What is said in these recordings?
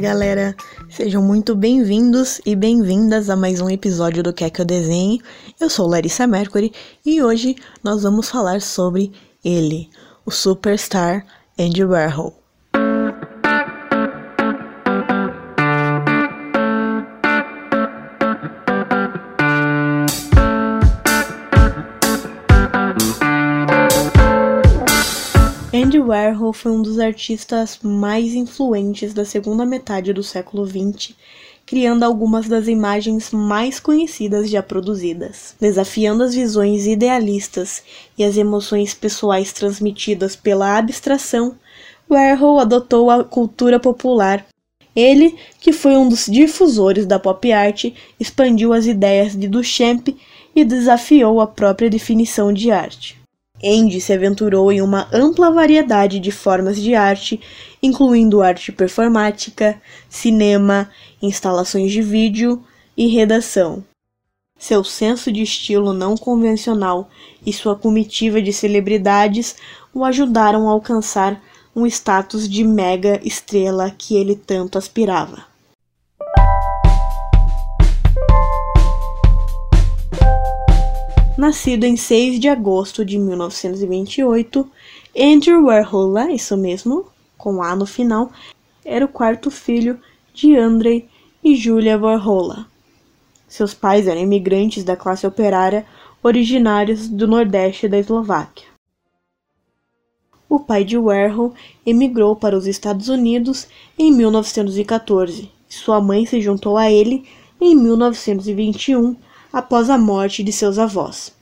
galera! Sejam muito bem-vindos e bem-vindas a mais um episódio do Quer Que Eu Desenhe. Eu sou Larissa Mercury e hoje nós vamos falar sobre ele, o superstar Andy Warhol. Warhol foi um dos artistas mais influentes da segunda metade do século XX, criando algumas das imagens mais conhecidas já produzidas. Desafiando as visões idealistas e as emoções pessoais transmitidas pela abstração, Warhol adotou a cultura popular. Ele, que foi um dos difusores da pop art, expandiu as ideias de Duchamp e desafiou a própria definição de arte. Andy se aventurou em uma ampla variedade de formas de arte, incluindo arte performática, cinema, instalações de vídeo e redação. Seu senso de estilo não convencional e sua comitiva de celebridades o ajudaram a alcançar um status de mega estrela que ele tanto aspirava. Nascido em 6 de agosto de 1928, Andrew Warhol, isso mesmo, com A no final, era o quarto filho de Andrei e Julia Warhol. Seus pais eram imigrantes da classe operária originários do nordeste da Eslováquia. O pai de Warhol emigrou para os Estados Unidos em 1914 e sua mãe se juntou a ele em 1921 após a morte de seus avós.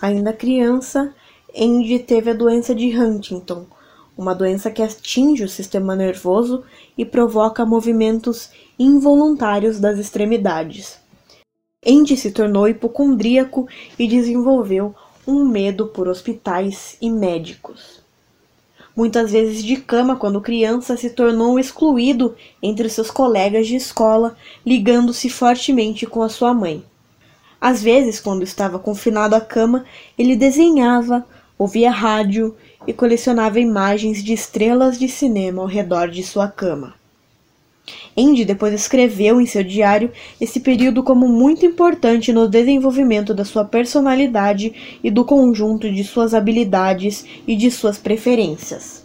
Ainda criança, Andy teve a doença de Huntington, uma doença que atinge o sistema nervoso e provoca movimentos involuntários das extremidades. Andy se tornou hipocondríaco e desenvolveu um medo por hospitais e médicos muitas vezes de cama quando criança, se tornou excluído entre seus colegas de escola, ligando-se fortemente com a sua mãe. Às vezes, quando estava confinado à cama, ele desenhava, ouvia rádio e colecionava imagens de estrelas de cinema ao redor de sua cama. Andy depois escreveu em seu diário esse período como muito importante no desenvolvimento da sua personalidade e do conjunto de suas habilidades e de suas preferências.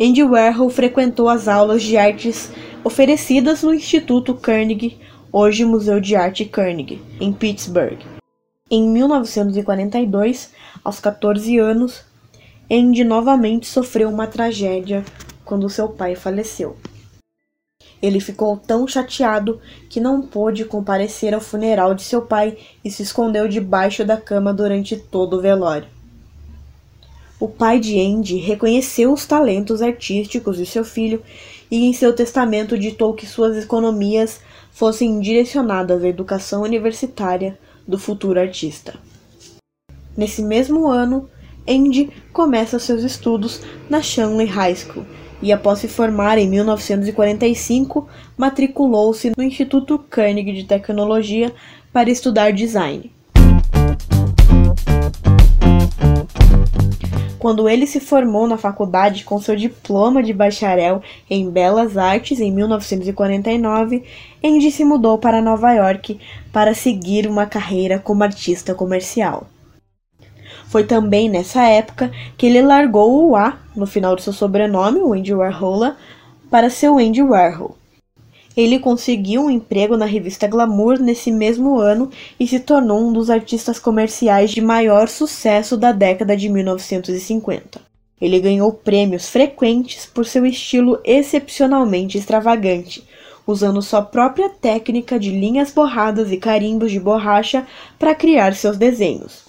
Andy Warhol frequentou as aulas de artes oferecidas no Instituto Carnegie, hoje Museu de Arte Carnegie, em Pittsburgh. Em 1942, aos 14 anos, Andy novamente sofreu uma tragédia quando seu pai faleceu. Ele ficou tão chateado que não pôde comparecer ao funeral de seu pai e se escondeu debaixo da cama durante todo o velório. O pai de Andy reconheceu os talentos artísticos de seu filho e em seu testamento ditou que suas economias fossem direcionadas à educação universitária do futuro artista. Nesse mesmo ano, Andy começa seus estudos na Shanley High School e, após se formar em 1945, matriculou-se no Instituto Carnegie de Tecnologia para estudar design. Quando ele se formou na faculdade com seu diploma de bacharel em Belas Artes em 1949, Andy se mudou para Nova York para seguir uma carreira como artista comercial. Foi também nessa época que ele largou o A no final de seu sobrenome, o Andy Warhol, para seu Andy Warhol. Ele conseguiu um emprego na revista Glamour nesse mesmo ano e se tornou um dos artistas comerciais de maior sucesso da década de 1950. Ele ganhou prêmios frequentes por seu estilo excepcionalmente extravagante, usando sua própria técnica de linhas borradas e carimbos de borracha para criar seus desenhos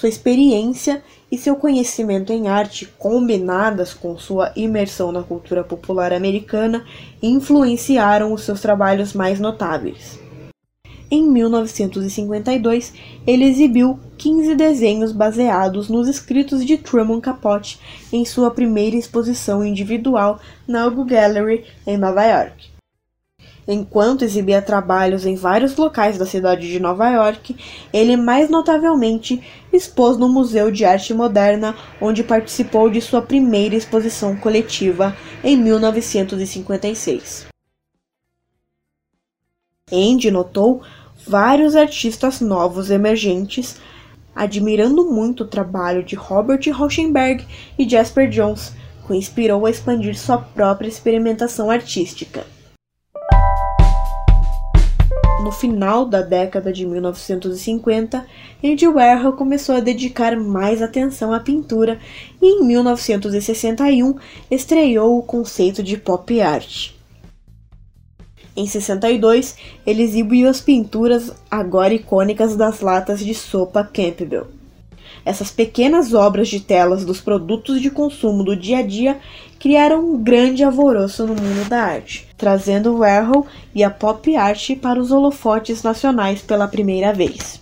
sua experiência e seu conhecimento em arte, combinadas com sua imersão na cultura popular americana, influenciaram os seus trabalhos mais notáveis. Em 1952, ele exibiu 15 desenhos baseados nos escritos de Truman Capote em sua primeira exposição individual na Hugo Gallery, em Nova York. Enquanto exibia trabalhos em vários locais da cidade de Nova York, ele mais notavelmente expôs no Museu de Arte Moderna, onde participou de sua primeira exposição coletiva em 1956. Andy notou vários artistas novos emergentes, admirando muito o trabalho de Robert Rauschenberg e Jasper Jones, que o inspirou a expandir sua própria experimentação artística. No final da década de 1950, Andy Warhol começou a dedicar mais atenção à pintura e em 1961 estreou o conceito de pop art. Em 62, ele exibiu as pinturas agora icônicas das latas de sopa Campbell. Essas pequenas obras de telas dos produtos de consumo do dia a dia criaram um grande alvoroço no mundo da arte, trazendo Warhol e a pop art para os holofotes nacionais pela primeira vez.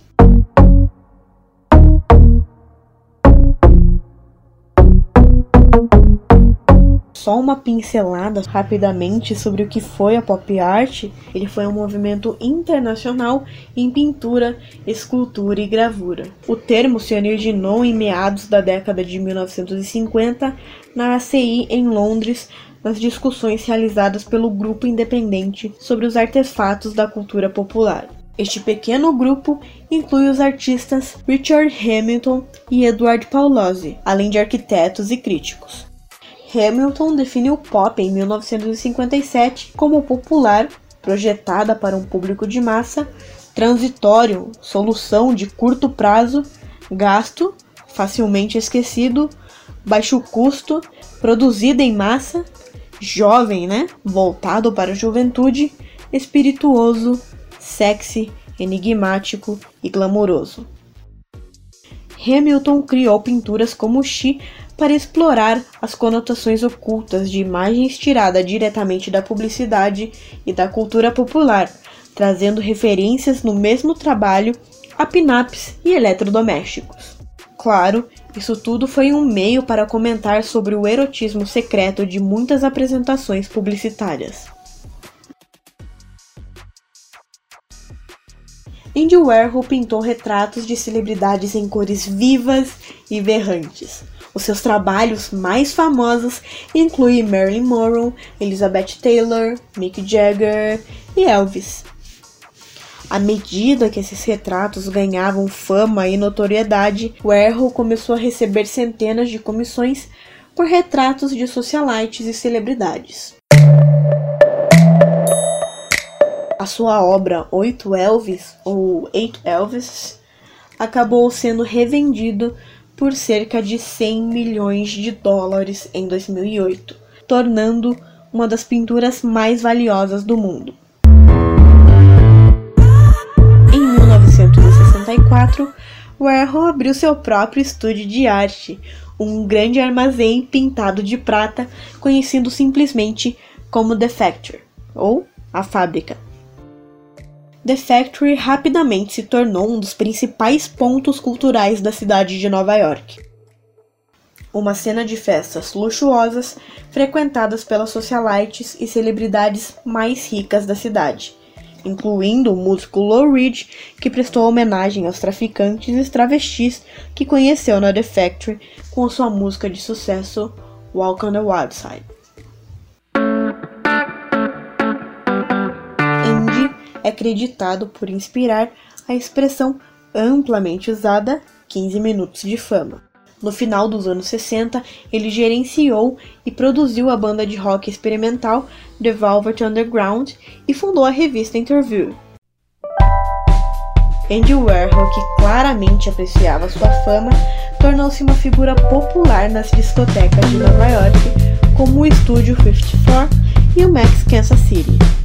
Só uma pincelada rapidamente sobre o que foi a pop art, ele foi um movimento internacional em pintura, escultura e gravura. O termo se originou em meados da década de 1950 na ACI em Londres, nas discussões realizadas pelo grupo independente sobre os artefatos da cultura popular. Este pequeno grupo inclui os artistas Richard Hamilton e Edward Paulozzi, além de arquitetos e críticos. Hamilton definiu pop em 1957 como popular, projetada para um público de massa, transitório, solução de curto prazo, gasto, facilmente esquecido, baixo custo, produzida em massa, jovem, né? Voltado para a juventude, espirituoso, sexy, enigmático e glamouroso. Hamilton criou pinturas como Xi para explorar as conotações ocultas de imagens tiradas diretamente da publicidade e da cultura popular, trazendo referências no mesmo trabalho a pinaps e eletrodomésticos. Claro, isso tudo foi um meio para comentar sobre o erotismo secreto de muitas apresentações publicitárias. Andy Warhol pintou retratos de celebridades em cores vivas e berrantes, os seus trabalhos mais famosos incluem Marilyn Monroe, Elizabeth Taylor, Mick Jagger e Elvis. À medida que esses retratos ganhavam fama e notoriedade, Warhol começou a receber centenas de comissões por retratos de socialites e celebridades. A sua obra Oito Elvis, ou Eight Elvis, acabou sendo revendido por cerca de 100 milhões de dólares em 2008, tornando uma das pinturas mais valiosas do mundo. Em 1964, Warhol abriu seu próprio estúdio de arte, um grande armazém pintado de prata, conhecido simplesmente como The Factory, ou a fábrica. The Factory rapidamente se tornou um dos principais pontos culturais da cidade de Nova York. Uma cena de festas luxuosas frequentadas pelas socialites e celebridades mais ricas da cidade, incluindo o músico Lou Reed, que prestou homenagem aos traficantes e travestis que conheceu na The Factory com sua música de sucesso Walk on the Wild Side. É acreditado por inspirar a expressão amplamente usada 15 minutos de fama. No final dos anos 60, ele gerenciou e produziu a banda de rock experimental The Velvet Underground e fundou a revista Interview. Andy Warhol, que claramente apreciava sua fama, tornou-se uma figura popular nas discotecas de Nova York, como o Estúdio 54 e o Max Kansas City.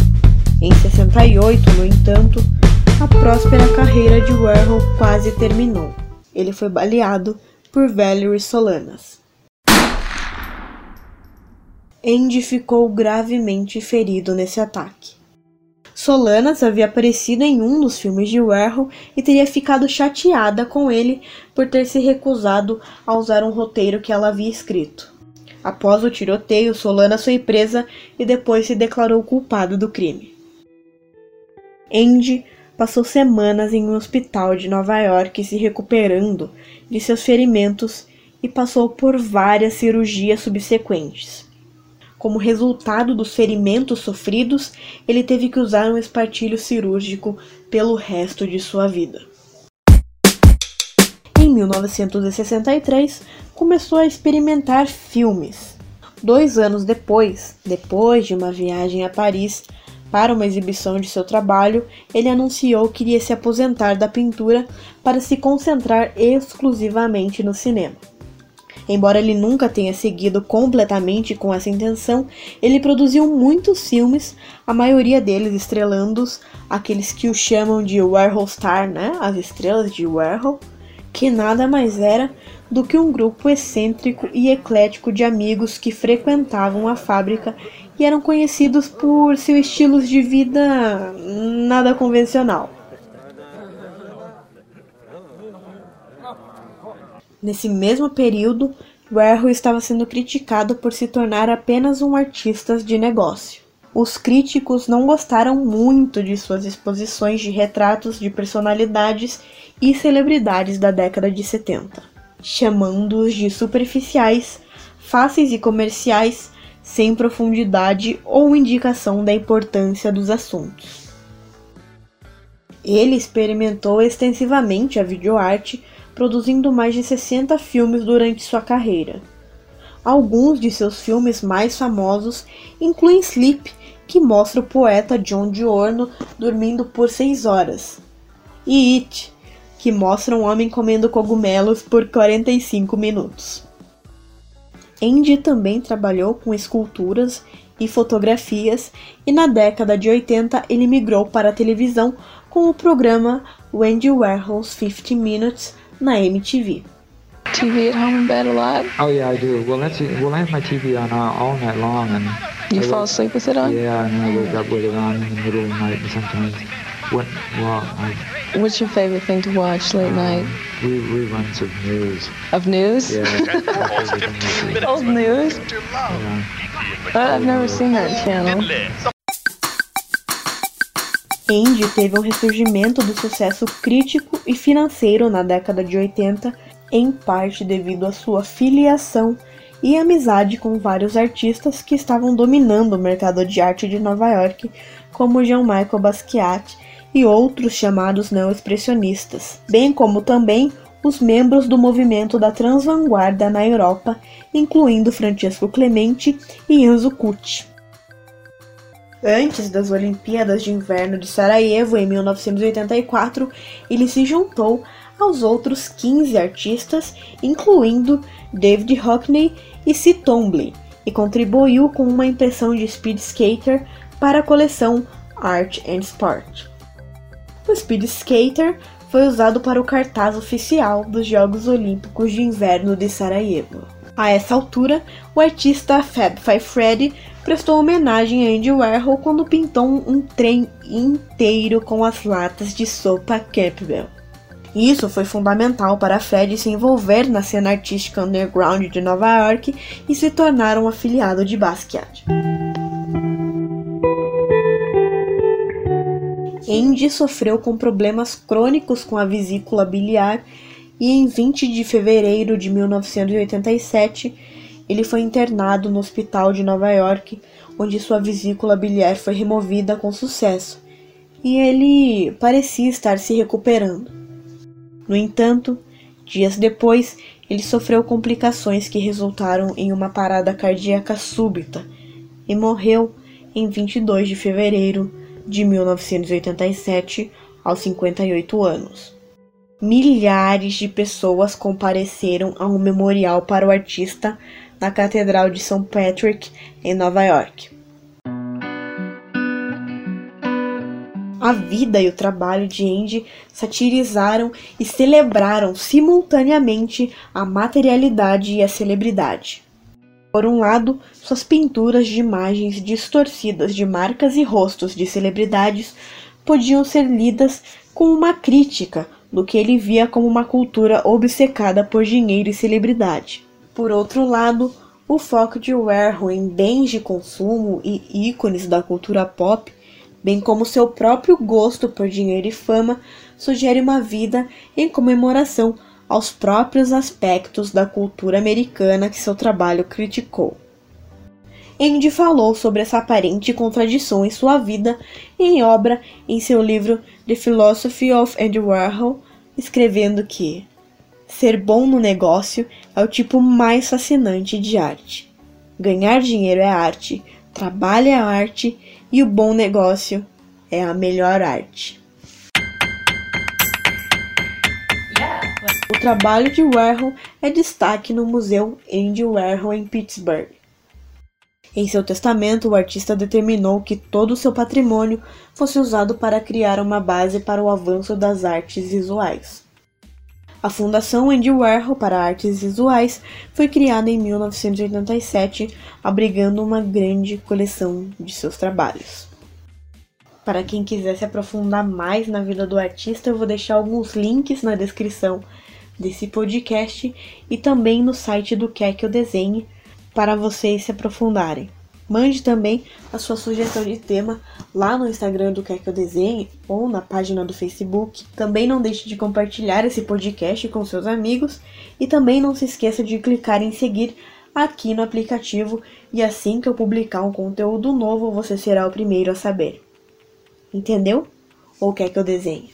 Em 68, no entanto, a próspera carreira de Warhol quase terminou. Ele foi baleado por Valerie Solanas. Andy ficou gravemente ferido nesse ataque. Solanas havia aparecido em um dos filmes de Warhol e teria ficado chateada com ele por ter se recusado a usar um roteiro que ela havia escrito. Após o tiroteio, Solanas foi presa e depois se declarou culpada do crime. Andy passou semanas em um hospital de Nova York se recuperando de seus ferimentos e passou por várias cirurgias subsequentes. Como resultado dos ferimentos sofridos, ele teve que usar um espartilho cirúrgico pelo resto de sua vida. Em 1963, começou a experimentar filmes. Dois anos depois, depois de uma viagem a Paris para uma exibição de seu trabalho, ele anunciou que iria se aposentar da pintura para se concentrar exclusivamente no cinema. Embora ele nunca tenha seguido completamente com essa intenção, ele produziu muitos filmes, a maioria deles estrelando aqueles que o chamam de Warhol Star, né? As estrelas de Warhol, que nada mais era do que um grupo excêntrico e eclético de amigos que frequentavam a fábrica e eram conhecidos por seu estilo de vida nada convencional. Nesse mesmo período, Warhol estava sendo criticado por se tornar apenas um artista de negócio. Os críticos não gostaram muito de suas exposições de retratos de personalidades e celebridades da década de 70, chamando-os de superficiais, fáceis e comerciais, sem profundidade ou indicação da importância dos assuntos. Ele experimentou extensivamente a videoarte, produzindo mais de 60 filmes durante sua carreira. Alguns de seus filmes mais famosos incluem Sleep, que mostra o poeta John Diorno dormindo por 6 horas, e It, que mostra um homem comendo cogumelos por 45 minutos. Andy também trabalhou com esculturas e fotografias e na década de 80 ele migrou para a televisão com o programa Wendy Warhol's 50 Minutes na MTV. TV at home in bed a lot? Oh yeah, I do. Well, that's well, I have my TV on uh, all night long, and You I fall wake- asleep with it on? Yeah, and I wake up with it on in the middle of the night, and sometimes, what? Well, I, What's your favorite thing to watch late night? re- reruns of news. Of news? Yeah. Old news? Yeah. Uh, I've never seen that channel. Andy teve um ressurgimento do sucesso crítico e financeiro na década de 80, em parte devido à sua filiação e amizade com vários artistas que estavam dominando o mercado de arte de Nova York, como Jean-Michel Basquiat e outros chamados neo-expressionistas, bem como também os membros do movimento da transvanguarda na Europa, incluindo Francesco Clemente e Enzo Cucci. Antes das Olimpíadas de Inverno de Sarajevo em 1984, ele se juntou aos outros 15 artistas, incluindo David Hockney e C. Twombly, e contribuiu com uma impressão de Speed Skater para a coleção Art and Sport. O Speed Skater foi usado para o cartaz oficial dos Jogos Olímpicos de Inverno de Sarajevo. A essa altura, o artista Fab Five Freddy prestou homenagem a Andy Warhol quando pintou um trem inteiro com as latas de sopa Campbell. Isso foi fundamental para Fred se envolver na cena artística underground de Nova York e se tornar um afiliado de Basquiat. Andy sofreu com problemas crônicos com a vesícula biliar e em 20 de fevereiro de 1987 ele foi internado no hospital de Nova York, onde sua vesícula biliar foi removida com sucesso, e ele parecia estar se recuperando. No entanto, dias depois, ele sofreu complicações que resultaram em uma parada cardíaca súbita e morreu em 22 de fevereiro de 1987, aos 58 anos. Milhares de pessoas compareceram a um memorial para o artista na Catedral de St. Patrick, em Nova York. A vida e o trabalho de Andy satirizaram e celebraram simultaneamente a materialidade e a celebridade. Por um lado, suas pinturas de imagens distorcidas de marcas e rostos de celebridades podiam ser lidas como uma crítica do que ele via como uma cultura obcecada por dinheiro e celebridade. Por outro lado, o foco de Warhol em bens de consumo e ícones da cultura pop bem como seu próprio gosto por dinheiro e fama, sugere uma vida em comemoração aos próprios aspectos da cultura americana que seu trabalho criticou. Andy falou sobre essa aparente contradição em sua vida e em obra em seu livro The Philosophy of Andy Warhol, escrevendo que ser bom no negócio é o tipo mais fascinante de arte. Ganhar dinheiro é arte, trabalho é arte e o bom negócio é a melhor arte. Trabalho de Warhol é destaque no Museu Andy Warhol em Pittsburgh. Em seu testamento, o artista determinou que todo o seu patrimônio fosse usado para criar uma base para o avanço das artes visuais. A Fundação Andy Warhol para Artes Visuais foi criada em 1987, abrigando uma grande coleção de seus trabalhos. Para quem quiser se aprofundar mais na vida do artista, eu vou deixar alguns links na descrição desse podcast e também no site do Quer Que Eu Desenhe para vocês se aprofundarem. Mande também a sua sugestão de tema lá no Instagram do Quer Que Eu Desenhe ou na página do Facebook. Também não deixe de compartilhar esse podcast com seus amigos e também não se esqueça de clicar em seguir aqui no aplicativo e assim que eu publicar um conteúdo novo você será o primeiro a saber. Entendeu? Ou quer que eu desenhe?